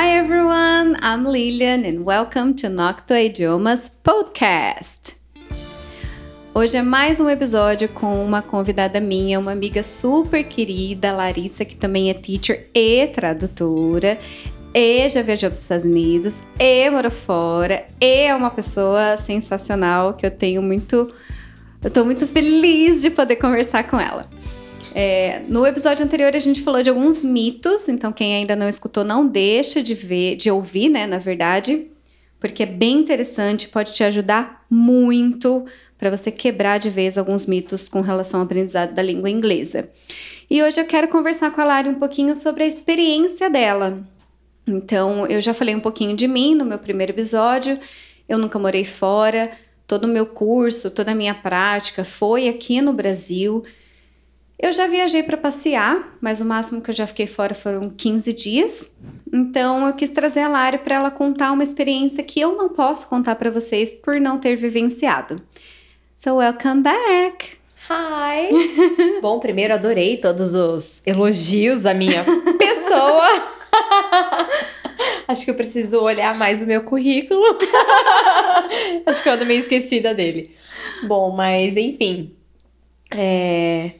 Hi everyone, I'm Lilian and welcome to Nocto Idiomas Podcast. Hoje é mais um episódio com uma convidada minha, uma amiga super querida, Larissa, que também é teacher e tradutora, e já viajou para os Estados Unidos, e morou fora, e é uma pessoa sensacional que eu tenho muito. Eu tô muito feliz de poder conversar com ela. É, no episódio anterior a gente falou de alguns mitos, então quem ainda não escutou não deixa de ver, de ouvir, né, na verdade, porque é bem interessante, pode te ajudar muito para você quebrar de vez alguns mitos com relação ao aprendizado da língua inglesa. E hoje eu quero conversar com a Lari um pouquinho sobre a experiência dela. Então, eu já falei um pouquinho de mim no meu primeiro episódio. Eu nunca morei fora, todo o meu curso, toda a minha prática foi aqui no Brasil. Eu já viajei para passear, mas o máximo que eu já fiquei fora foram 15 dias. Então eu quis trazer a Lari para ela contar uma experiência que eu não posso contar para vocês por não ter vivenciado. So welcome back. Hi. Bom, primeiro adorei todos os elogios à minha pessoa. Acho que eu preciso olhar mais o meu currículo. Acho que eu ando meio esquecida dele. Bom, mas enfim. É...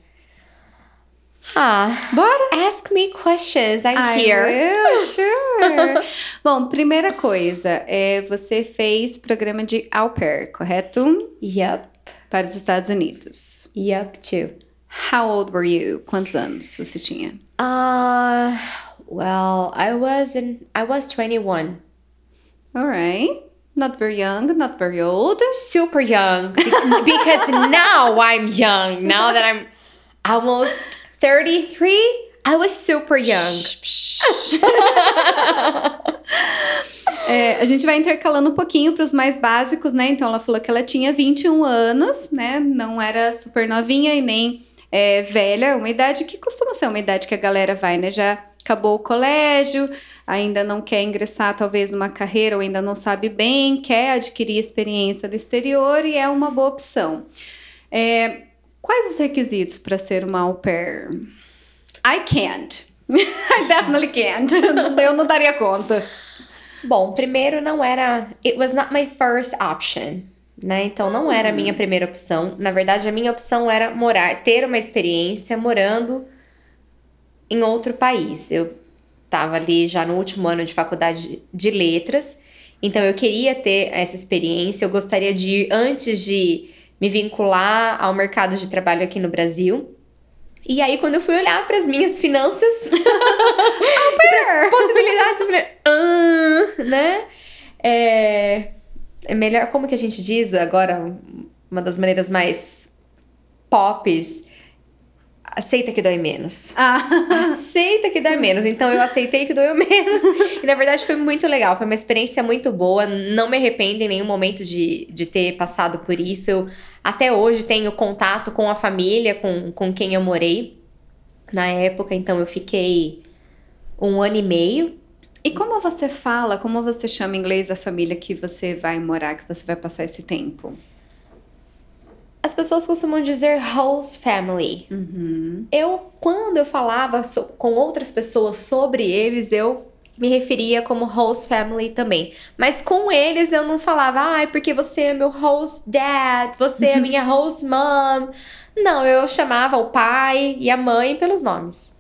Ah, Bora! ask me questions. I'm I here. will, sure. Bom, primeira coisa, é, você fez programa de au pair, correto? Yup. Para os Estados Unidos. Yup, too. How old were you? Quantos anos você tinha? Uh, well, I was in I was 21. Alright. Not very young, not very old. Super young be- because now I'm young. Now that I'm almost 33, I was super young. É, a gente vai intercalando um pouquinho para os mais básicos, né? Então, ela falou que ela tinha 21 anos, né? Não era super novinha e nem é, velha, uma idade que costuma ser uma idade que a galera vai, né? Já acabou o colégio, ainda não quer ingressar talvez numa carreira ou ainda não sabe bem, quer adquirir experiência no exterior e é uma boa opção. É, quais os requisitos para ser uma au pair? I can't. I definitely can't. Eu não daria conta. Bom, primeiro não era. It was not my first option. Né? Então não era a minha primeira opção. Na verdade, a minha opção era morar, ter uma experiência morando em outro país. Eu estava ali já no último ano de faculdade de letras, então eu queria ter essa experiência. Eu gostaria de ir antes de me vincular ao mercado de trabalho aqui no Brasil. E aí, quando eu fui olhar para as minhas finanças, as possibilidades, eu falei, ah, né? É, é melhor, como que a gente diz agora, uma das maneiras mais pops, aceita que dói menos. Ah, Aceita que dói menos. Então eu aceitei que doeu menos. E na verdade foi muito legal. Foi uma experiência muito boa. Não me arrependo em nenhum momento de, de ter passado por isso. Eu até hoje tenho contato com a família, com, com quem eu morei na época. Então eu fiquei um ano e meio. e como você fala, como você chama em inglês a família que você vai morar, que você vai passar esse tempo? As pessoas costumam dizer host family. Uhum. Eu, quando eu falava so- com outras pessoas sobre eles, eu me referia como host family também. Mas com eles eu não falava, ai, porque você é meu host dad, você é minha host mom. Não, eu chamava o pai e a mãe pelos nomes.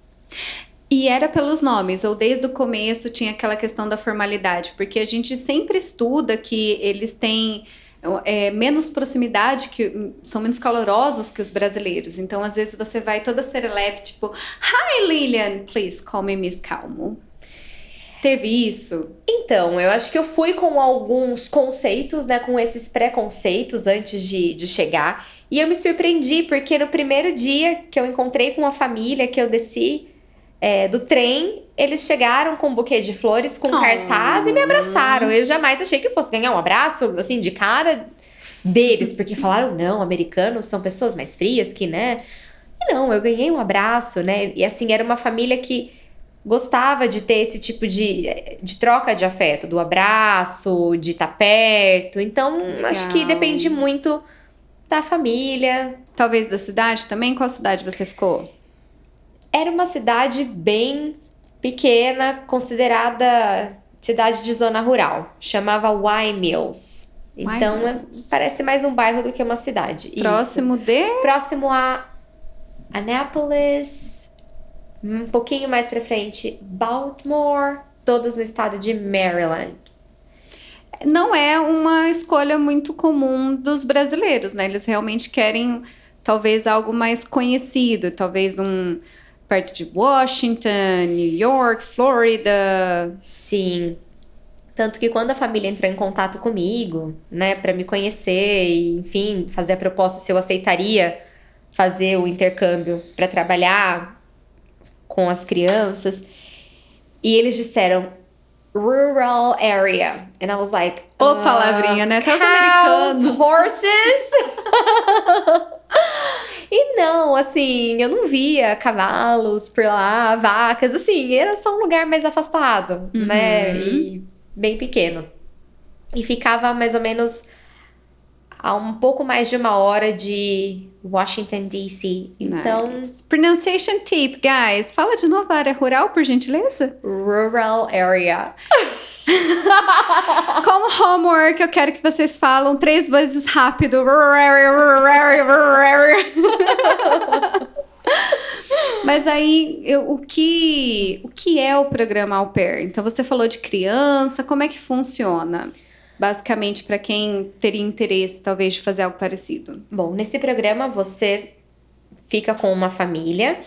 E era pelos nomes, ou desde o começo tinha aquela questão da formalidade, porque a gente sempre estuda que eles têm é, menos proximidade, que são menos calorosos que os brasileiros. Então, às vezes, você vai toda serelepe, tipo, Hi Lilian, please call me Miss Calmo. Teve isso? Então, eu acho que eu fui com alguns conceitos, né? Com esses preconceitos antes de, de chegar. E eu me surpreendi, porque no primeiro dia que eu encontrei com a família, que eu desci é, do trem, eles chegaram com um buquê de flores, com Oh. cartaz e me abraçaram. Eu jamais achei que fosse ganhar um abraço, assim, de cara deles, porque falaram, não, americanos são pessoas mais frias que, né? E não, eu ganhei um abraço, né? E assim, era uma família que gostava de ter esse tipo de, de troca de afeto, do abraço, de estar perto. Então, acho que Legal. depende muito da família. Talvez da cidade também? Qual cidade você ficou? Era uma cidade bem pequena, considerada cidade de zona rural. Chamava Y Mills. Então, é, parece mais um bairro do que uma cidade. Próximo Isso. de? Próximo a Annapolis, um pouquinho mais pra frente, Baltimore, todos no estado de Maryland. Não é uma escolha muito comum dos brasileiros, né? Eles realmente querem talvez algo mais conhecido, talvez um perto de Washington, New York, Florida. Sim. Tanto que quando a família entrou em contato comigo, né, para me conhecer e, enfim, fazer a proposta se eu aceitaria fazer o intercâmbio para trabalhar com as crianças, e eles disseram rural area. And I was like, Ô, palavrinha, né? Até os americanos. horses. e não, assim, eu não via cavalos por lá, vacas, assim, era só um lugar mais afastado, Uhum. né? E bem pequeno. E ficava mais ou menos a um pouco mais de uma hora de Washington, D.C. Então, Nice. Pronunciation tip, guys. Fala de novo a área rural, por gentileza. rural area. Como homework, eu quero que vocês falam três vezes rápido. Mas aí, eu- o, que, o que é o programa Au Pair? Então, você falou de criança, como é que funciona? Basicamente, para quem teria interesse, talvez, de fazer algo parecido. Bom, nesse programa você fica com uma família,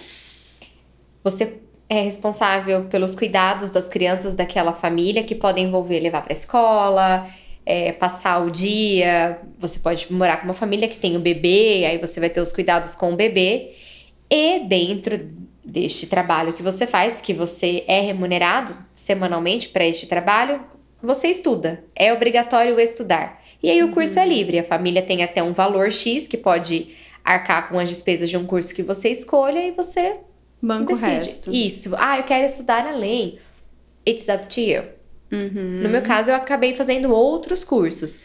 você é responsável pelos cuidados das crianças daquela família, que podem envolver levar para escola, é, passar o dia. Você pode morar com uma família que tem o bebê, aí você vai ter os cuidados com o bebê. E dentro deste trabalho que você faz, que você é remunerado semanalmente para este trabalho, você estuda. É obrigatório estudar. E aí o curso é livre. A família tem até um valor X que pode arcar com as despesas de um curso que você escolha e você Banco o resto. Isso. Ah, eu quero estudar além. It's up to you. Uhum. No meu caso, eu acabei fazendo outros cursos.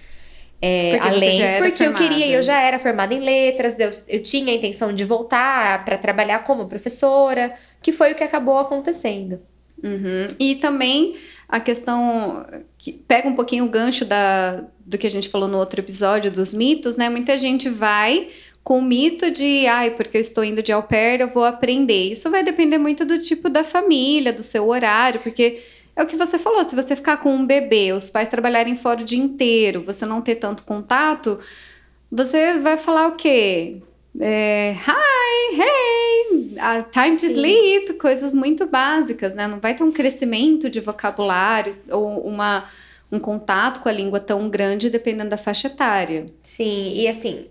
É, Porque além, porque eu formada. queria, eu já era formada em letras, eu, eu tinha a intenção de voltar para trabalhar como professora, que foi o que acabou acontecendo. Uhum. E também a questão que pega um pouquinho o gancho da, do que a gente falou no outro episódio dos mitos, né? Muita gente vai com o mito de, ai, porque eu estou indo de au pair, eu vou aprender. Isso vai depender muito do tipo da família, do seu horário, porque é o que você falou, se você ficar com um bebê, os pais trabalharem fora o dia inteiro, você não ter tanto contato, você vai falar o quê? É, hi, hey, time to Sim. sleep, coisas muito básicas, né? Não vai ter um crescimento de vocabulário ou uma, um contato com a língua tão grande dependendo da faixa etária. Sim, e assim,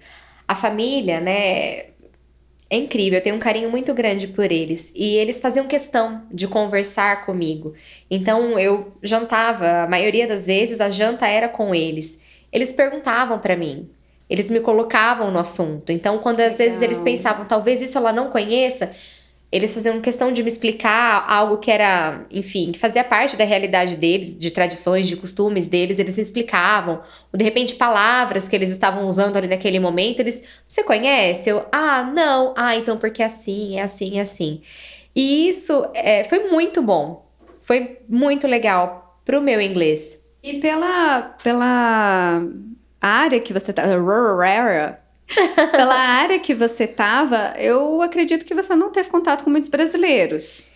a família, né, é incrível, eu tenho um carinho muito grande por eles. E eles faziam questão de conversar comigo. Então eu jantava, a maioria das vezes a janta era com eles. Eles perguntavam pra mim. Eles me colocavam no assunto. Então, quando às vezes Legal. eles pensavam, talvez isso ela não conheça, eles faziam questão de me explicar algo que era, enfim, que fazia parte da realidade deles, de tradições, de costumes deles, eles me explicavam. Ou de repente palavras que eles estavam usando ali naquele momento, eles, você conhece? Eu, ah, não. Ah, então porque é assim, é assim, é assim. E isso é, foi muito bom. Foi muito legal pro meu inglês. E pela, pela área que você tá, rural pela área que você tava, eu acredito que você não teve contato com muitos brasileiros.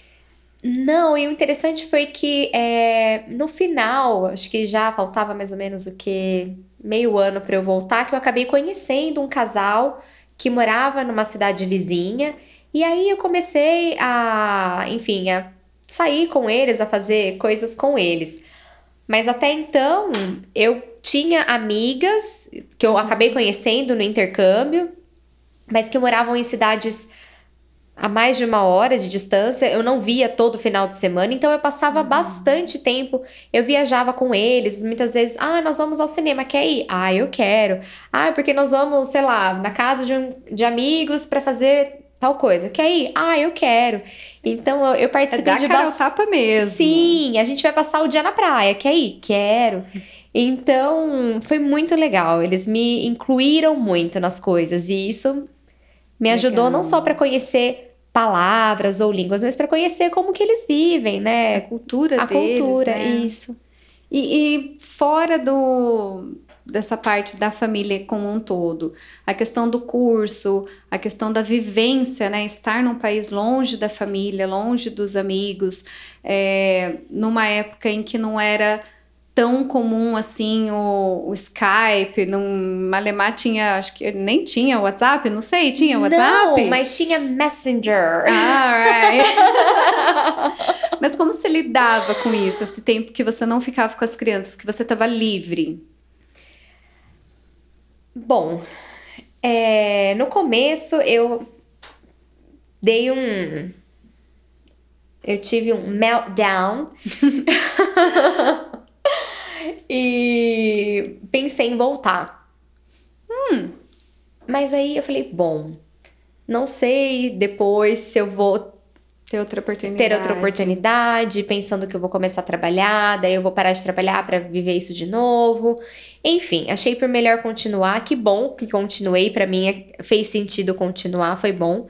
Não, e o interessante foi que é, no final, acho que já faltava mais ou menos o que meio ano para eu voltar, que eu acabei conhecendo um casal que morava numa cidade vizinha, e aí eu comecei a, enfim, a sair com eles, a fazer coisas com eles. Mas até então, eu tinha amigas que eu acabei conhecendo no intercâmbio, mas que moravam em cidades a mais de uma hora de distância, eu não via todo final de semana, então eu passava bastante tempo, eu viajava com eles, muitas vezes, ah, nós vamos ao cinema, quer ir? Ah, eu quero. Ah, porque nós vamos, sei lá, na casa de, um- de amigos para fazer tal coisa, quer ir? Ah, eu quero. Então eu, eu É participei dar de cara bas- tapa mesmo. Sim, a gente vai passar o dia na praia, quer ir? Quero. Então, foi muito legal. Eles me incluíram muito nas coisas e isso me ajudou Legal. não só para conhecer palavras ou línguas, mas para conhecer como que eles vivem, A né? cultura A deles, cultura, né? isso. E, e fora do dessa parte da família como um todo, a questão do curso, a questão da vivência, né? Estar num país longe da família, longe dos amigos, é, numa época em que não era tão comum assim o, o Skype, no Malemar tinha, acho que nem tinha WhatsApp, não sei, tinha WhatsApp? Não, mas tinha Messenger. Ah, right. mas como você lidava com isso, esse tempo que você não ficava com as crianças, que você estava livre? Bom, é, no começo eu dei um. Eu tive um meltdown. e pensei em voltar. Hum. Mas aí eu falei, bom, não sei depois se eu vou ter outra oportunidade. Ter outra oportunidade, pensando que eu vou começar a trabalhar, daí eu vou parar de trabalhar para viver isso de novo. Enfim, achei por melhor continuar. Que bom que continuei, para mim é, fez sentido continuar, foi bom.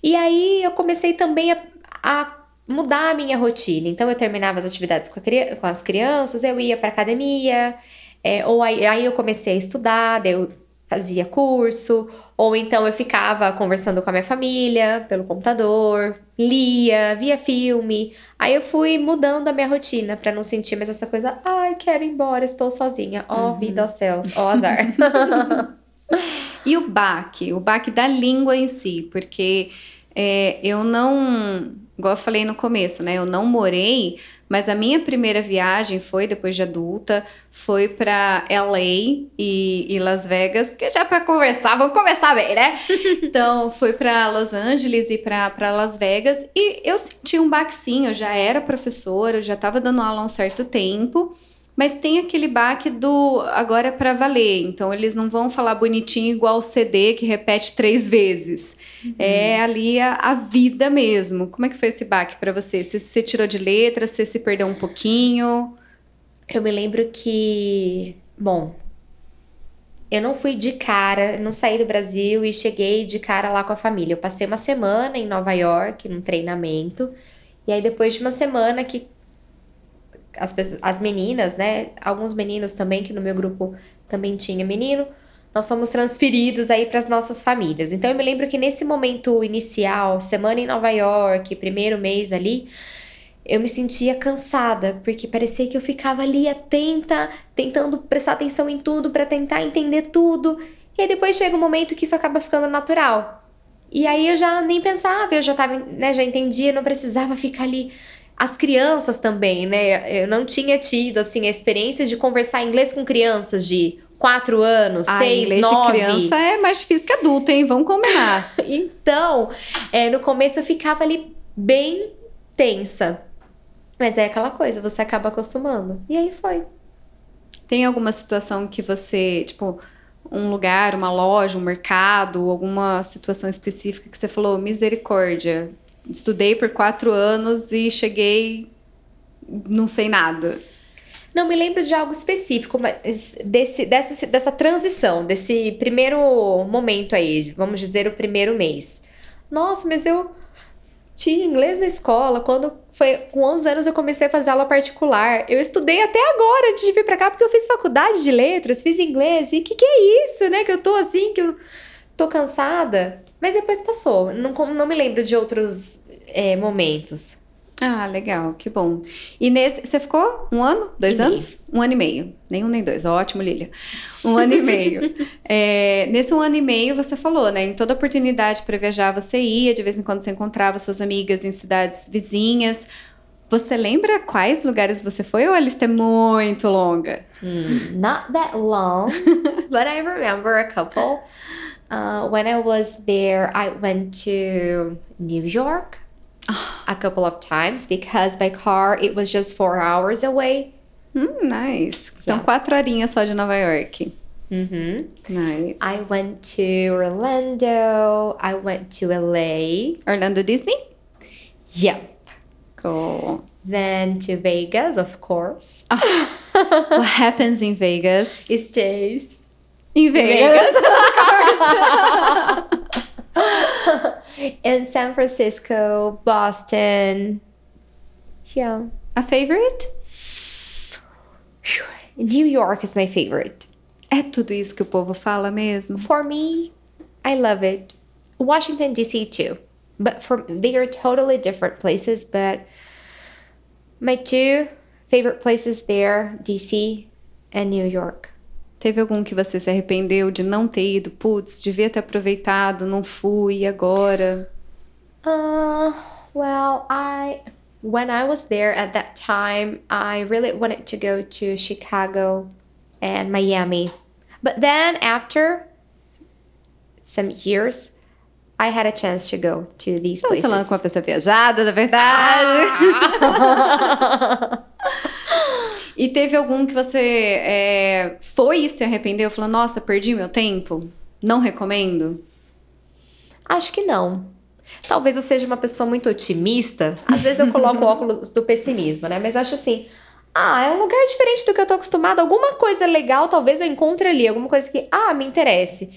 E aí eu comecei também a, a mudar a minha rotina. Então eu terminava as atividades com, com as crianças, eu ia para academia, é, ou aí, aí, eu comecei a estudar, daí eu fazia curso, ou então eu ficava conversando com a minha família pelo computador, lia, via filme. Aí eu fui mudando a minha rotina para não sentir mais essa coisa, ai, quero ir embora, estou sozinha. Ó, oh, uhum. vida aos céus, ó, oh, azar. e o baque, o baque da língua em si, porque é, eu não igual eu falei no começo, né? Eu não morei, mas a minha primeira viagem foi depois de adulta, foi para LA e, e, Las Vegas, porque já para conversar, vamos conversar bem, né? então, fui para Los Angeles e para Las Vegas e eu senti um baque sim, eu já era professora, eu já estava dando aula há um certo tempo. Mas tem aquele baque do agora é para valer. Então eles não vão falar bonitinho igual o CD que repete três vezes. Uhum. É ali a, a, vida mesmo. Como é que foi esse baque para você? Você, você tirou de letra? Você se perdeu um pouquinho? Eu me lembro que, bom, eu não fui de cara, não saí do Brasil e cheguei de cara lá com a família. Eu passei uma semana em Nova York, num treinamento. E aí, depois de uma semana que as, as meninas, né? Alguns meninos também, que no meu grupo também tinha menino nós fomos transferidos aí para as nossas famílias. Então eu me lembro que nesse momento inicial, semana em Nova York, primeiro mês ali, eu me sentia cansada, porque parecia que eu ficava ali atenta, tentando prestar atenção em tudo para tentar entender tudo. E aí depois chega um momento que isso acaba ficando natural. E aí eu já nem pensava, eu já tava, né, já entendia, não precisava ficar ali as crianças também, né? Eu não tinha tido assim a experiência de conversar inglês com crianças de quatro anos, ah, seis, inglês nove. De criança é mais difícil que adulto, hein? Vamos combinar. então, é, no começo eu ficava ali bem tensa. Mas é aquela coisa, você acaba acostumando. E aí foi. Tem alguma situação que você, tipo, um lugar, uma loja, um mercado, alguma situação específica que você falou, misericórdia, estudei por quatro anos e cheguei, não sei nada. Não me lembro de algo específico, mas desse, dessa, dessa transição, desse primeiro momento aí, vamos dizer, o primeiro mês. Nossa, mas eu tinha inglês na escola. Quando foi com 11 anos eu comecei a fazer aula particular. Eu estudei até agora antes de vir para cá porque eu fiz faculdade de letras, fiz inglês. E que que é isso, né? Que eu tô assim, que eu tô cansada. Mas depois passou. Não, não me lembro de outros é, momentos. Ah, legal, que bom. E nesse, você ficou um ano, dois e anos? Meio. Um ano e meio. Nenhum nem dois. Ótimo, Lilia. Um ano e meio. É, nesse um ano e meio, você falou, né? Em toda oportunidade para viajar, você ia, de vez em quando você encontrava suas amigas em cidades vizinhas. Você lembra quais lugares você foi ou a lista é muito longa? Mm, not that long, but I remember a couple. Uh, when I was there, I went to New York. a couple of times because by car it was just four hours away. Hmm, nice. Então, quatro horinhas só de Nova York. Mm-hmm. Nice. I went to Orlando. I went to LA. Orlando Disney? Yep. Cool. Then to Vegas, of course. Oh. what happens in Vegas? It stays. In Vegas. Vegas. in San Francisco, Boston. Yeah. A favorite? New York is my favorite. É tudo isso que o povo fala mesmo? For me, I love it. Washington D.C. too, but for they are totally different places. But my two favorite places there, D.C. and New York. Teve algum que você se arrependeu de não ter ido? Putz, devia ter aproveitado, não fui, e agora? Uh, well, I when I was there at that time, I really wanted to go to Chicago and Miami. But then after some years, I had a chance to go to these Estamos places. falando com uma pessoa viajada, na verdade. Ah! E teve algum que você é, foi e se arrependeu? Falou, nossa, perdi meu tempo? Não recomendo? Acho que não. Talvez eu seja uma pessoa muito otimista. Às vezes eu coloco o óculos do pessimismo, né? Mas acho assim, ah, é um lugar diferente do que eu tô acostumada. Alguma coisa legal talvez eu encontre ali, alguma coisa que, ah, me interesse.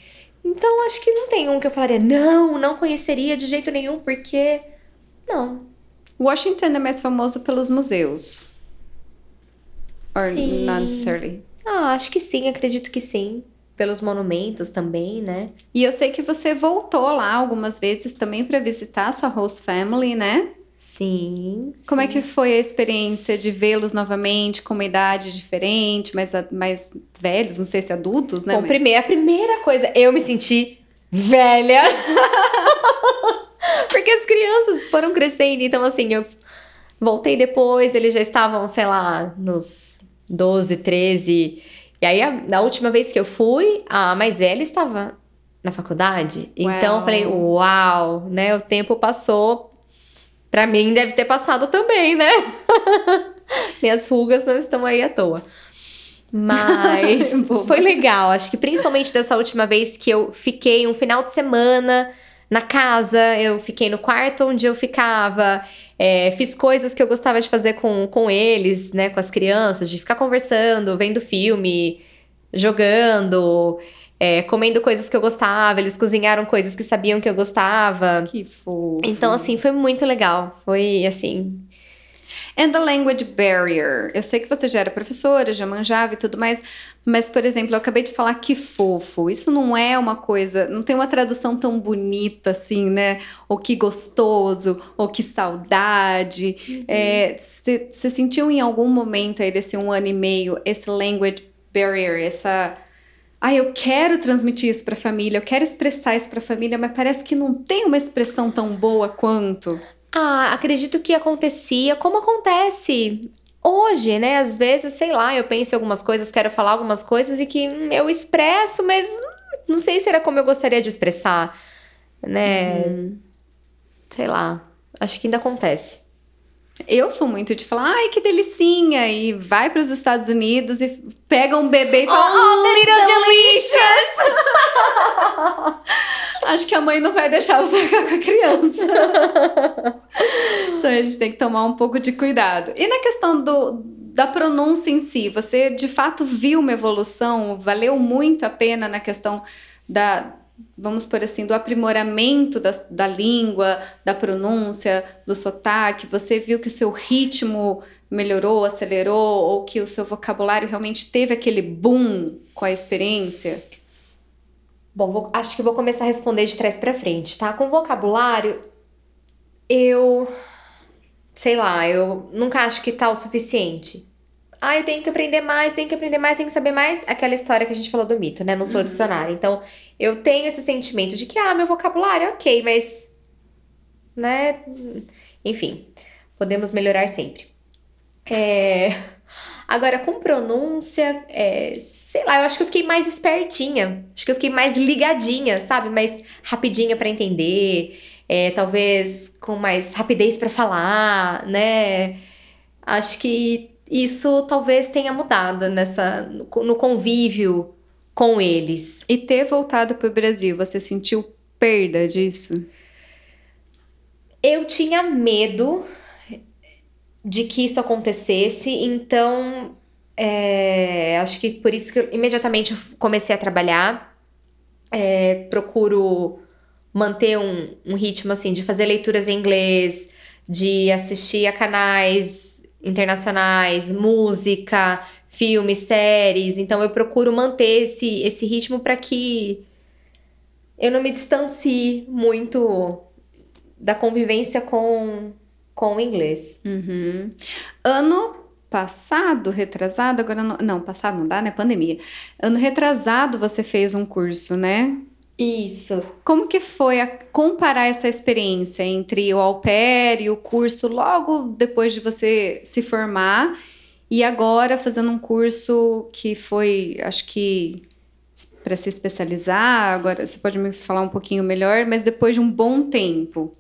Então acho que não tem um que eu falaria, não, não conheceria de jeito nenhum, porque. Não. Washington é mais famoso pelos museus. Or Sim. not necessarily. Ah, acho que sim, acredito que sim. Pelos monumentos também, né? E eu sei que você voltou lá algumas vezes também para visitar a sua host family, né? Sim. Como é sim. que foi a experiência de vê-los novamente com uma idade diferente, mais, mais velhos, não sei se adultos, né? Bom, mas- primeiro, a primeira coisa, eu me senti velha. Porque as crianças foram crescendo, então assim, eu voltei depois, eles já estavam, sei lá, nos 12, 13. E aí, a- na última vez que eu fui, a mais velha estava na faculdade. Então eu falei, uau, né? O tempo passou. Pra mim deve ter passado também, né? Minhas rugas não estão aí à toa. Mas foi legal. Acho que principalmente dessa última vez que eu fiquei um final de semana na casa, eu fiquei no quarto onde eu ficava, é, fiz coisas que eu gostava de fazer com, com eles, né, com as crianças, de ficar conversando, vendo filme, jogando, é, comendo coisas que eu gostava. Eles cozinharam coisas que sabiam que eu gostava. Que fofo. Então, assim, foi muito legal. Foi assim. And the language barrier. Eu sei que você já era professora, já manjava e tudo mais, mas, por exemplo, eu acabei de falar que fofo. Isso não é uma coisa, não tem uma tradução tão bonita assim, né? Ou que gostoso, ou que saudade. Você sentiu em algum momento aí desse um ano e meio esse language barrier, essa. Ah, eu quero transmitir isso para a família, eu quero expressar isso para a família, mas parece que não tem uma expressão tão boa quanto. Ah, acredito que acontecia como acontece hoje, né? Às vezes, sei lá, eu penso em algumas coisas, quero falar algumas coisas e que hum, eu expresso, mas hum, não sei se era como eu gostaria de expressar, né? Sei lá. Acho que ainda acontece. Eu sou muito de falar, ai, que delicinha, e vai para os Estados Unidos e pega um bebê e fala, Oh, that's little delicious." Acho que a mãe não vai deixar você ficar com a criança. então a gente tem que tomar um pouco de cuidado. E na questão do, da pronúncia em si, você de fato viu uma evolução? Valeu muito a pena na questão da, vamos por assim, do aprimoramento da, da língua, da pronúncia, do sotaque? Você viu que o seu ritmo melhorou, acelerou, ou que o seu vocabulário realmente teve aquele boom com a experiência? Bom, vou- acho que vou começar a responder de trás pra frente, tá? Com vocabulário, eu. Sei lá, eu nunca acho que tá o suficiente. Ah, eu tenho que aprender mais, tenho que aprender mais, tenho que saber mais. Aquela história que a gente falou do mito, né? Não sou dicionário. Então, eu tenho esse sentimento de que, ah, meu vocabulário é ok, mas. Né? Enfim, podemos melhorar sempre. É. Agora, com pronúncia, é, sei lá, eu acho que eu fiquei mais espertinha. Acho que eu fiquei mais ligadinha, sabe? Mais rapidinha pra entender. é, talvez com mais rapidez pra falar, né? Acho que isso talvez tenha mudado nessa, no convívio com eles. E ter voltado para o Brasil, você sentiu perda disso? Eu tinha medo de que isso acontecesse, então é, acho que por isso que eu, imediatamente eu comecei a trabalhar. É, procuro manter um, um ritmo assim de fazer leituras em inglês, de assistir a canais internacionais, música, filmes, séries. Então eu procuro manter esse, esse ritmo para que eu não me distancie muito da convivência com, com o inglês. Uhum. Ano passado, retrasado, agora não, não, passado não dá, né? Pandemia. Ano retrasado você fez um curso, né? Isso. Como que foi a, comparar essa experiência entre o au pair e o curso logo depois de você se formar e agora fazendo um curso que foi, acho que para se especializar, agora você pode me falar um pouquinho melhor, mas depois de um bom tempo.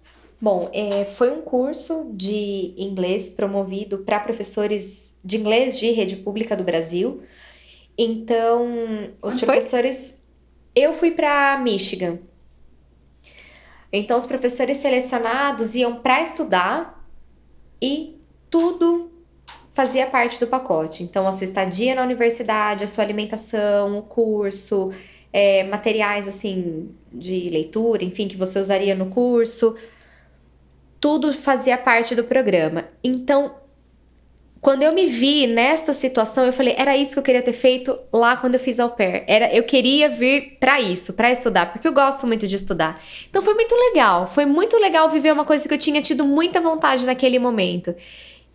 Bom, é, foi um curso de inglês promovido para professores de inglês de rede pública do Brasil. Então, os Onde professores. Foi? Eu fui para Michigan. Então, os professores selecionados iam para estudar e tudo fazia parte do pacote. Então, a sua estadia na universidade, a sua alimentação, o curso, é, materiais assim de leitura, enfim, que você usaria no curso, tudo fazia parte do programa. Então, quando eu me vi nessa situação, eu falei, era isso que eu queria ter feito lá quando eu fiz au pair. Era, eu queria vir para isso, para estudar, porque eu gosto muito de estudar. Então foi muito legal, foi muito legal viver uma coisa que eu tinha tido muita vontade naquele momento.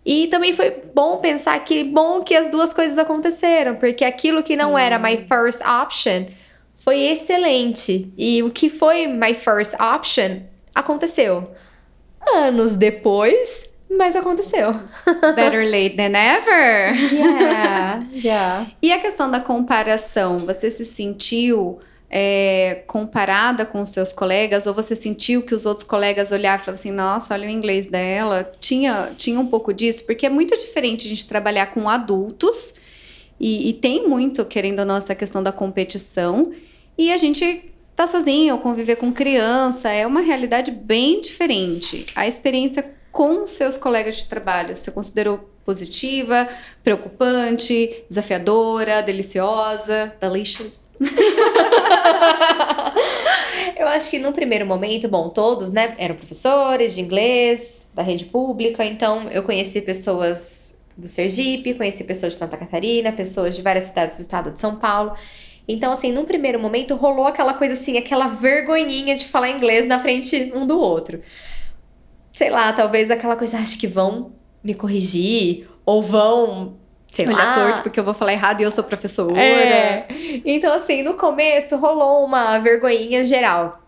E também foi bom pensar que bom que as duas coisas aconteceram, porque aquilo que Sim. não era my first option foi excelente. E o que foi my first option aconteceu. Anos depois, mas aconteceu. Better late than ever. Yeah, yeah. E a questão da comparação, você se sentiu é, comparada com os seus colegas, ou você sentiu que os outros colegas olhavam e falavam assim, nossa, olha o inglês dela, tinha, tinha um pouco disso, porque é muito diferente a gente trabalhar com adultos, e, e tem muito, querendo ou não, essa questão da competição, e a gente tá sozinho, conviver com criança, é uma realidade bem diferente. A experiência com seus colegas de trabalho, você considerou positiva, preocupante, desafiadora, deliciosa, delicious? eu acho que no primeiro momento, bom, todos, né, eram professores de inglês, da rede pública, então eu conheci pessoas do Sergipe, conheci pessoas de Santa Catarina, pessoas de várias cidades do estado de São Paulo. Então, assim, num primeiro momento rolou aquela coisa assim, aquela vergonhinha de falar inglês na frente um do outro. Sei lá, talvez aquela coisa, acho que vão me corrigir, ou vão sei Olhar lá. torto porque eu vou falar errado e eu sou professora. É. Então, assim, no começo rolou uma vergonhinha geral.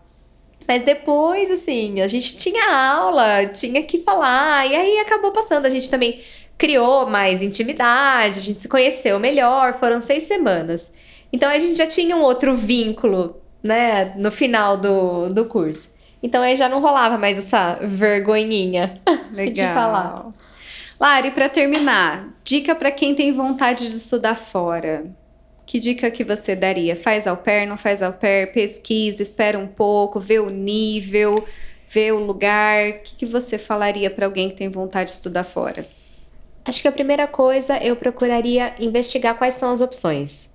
Mas depois, assim, a gente tinha aula, tinha que falar, e aí acabou passando. A gente também criou mais intimidade, a gente se conheceu melhor, foram seis semanas. Então a gente já tinha um outro vínculo, né, no final do, do curso. Então aí já não rolava mais essa vergonhinha Legal. de falar. Lari, para terminar, dica para quem tem vontade de estudar fora. Que dica que você daria? Faz au pair, não faz au pair? Pesquisa, espera um pouco, vê o nível, vê o lugar. O que, que você falaria para alguém que tem vontade de estudar fora? Acho que a primeira coisa eu procuraria investigar quais são as opções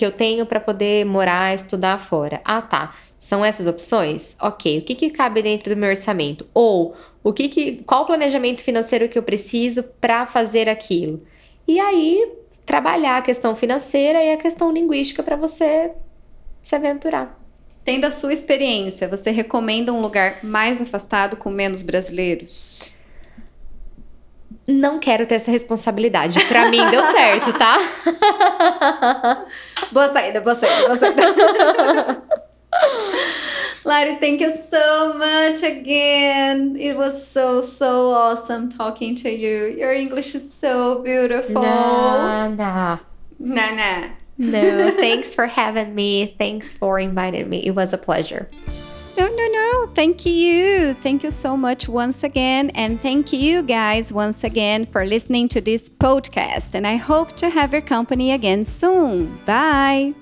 que eu tenho para poder morar, estudar fora. Ah, tá. São essas opções? Ok. O que, que cabe dentro do meu orçamento? Ou o que, que qual o planejamento financeiro que eu preciso para fazer aquilo? E aí trabalhar a questão financeira e a questão linguística para você se aventurar. Tendo a sua experiência, você recomenda um lugar mais afastado com menos brasileiros? Não quero ter essa responsabilidade. Para mim deu certo, tá? boa saída, boa saída, boa saída. Lari, thank you so much again. It was so, so awesome talking to you. Your English is so beautiful. Nah, nah. Nah, nah. No, thanks for having me. Thanks for inviting me. It was a pleasure. No, no, no. Thank you. Thank you so much once again. And thank you guys once again for listening to this podcast. And I hope to have your company again soon. Bye.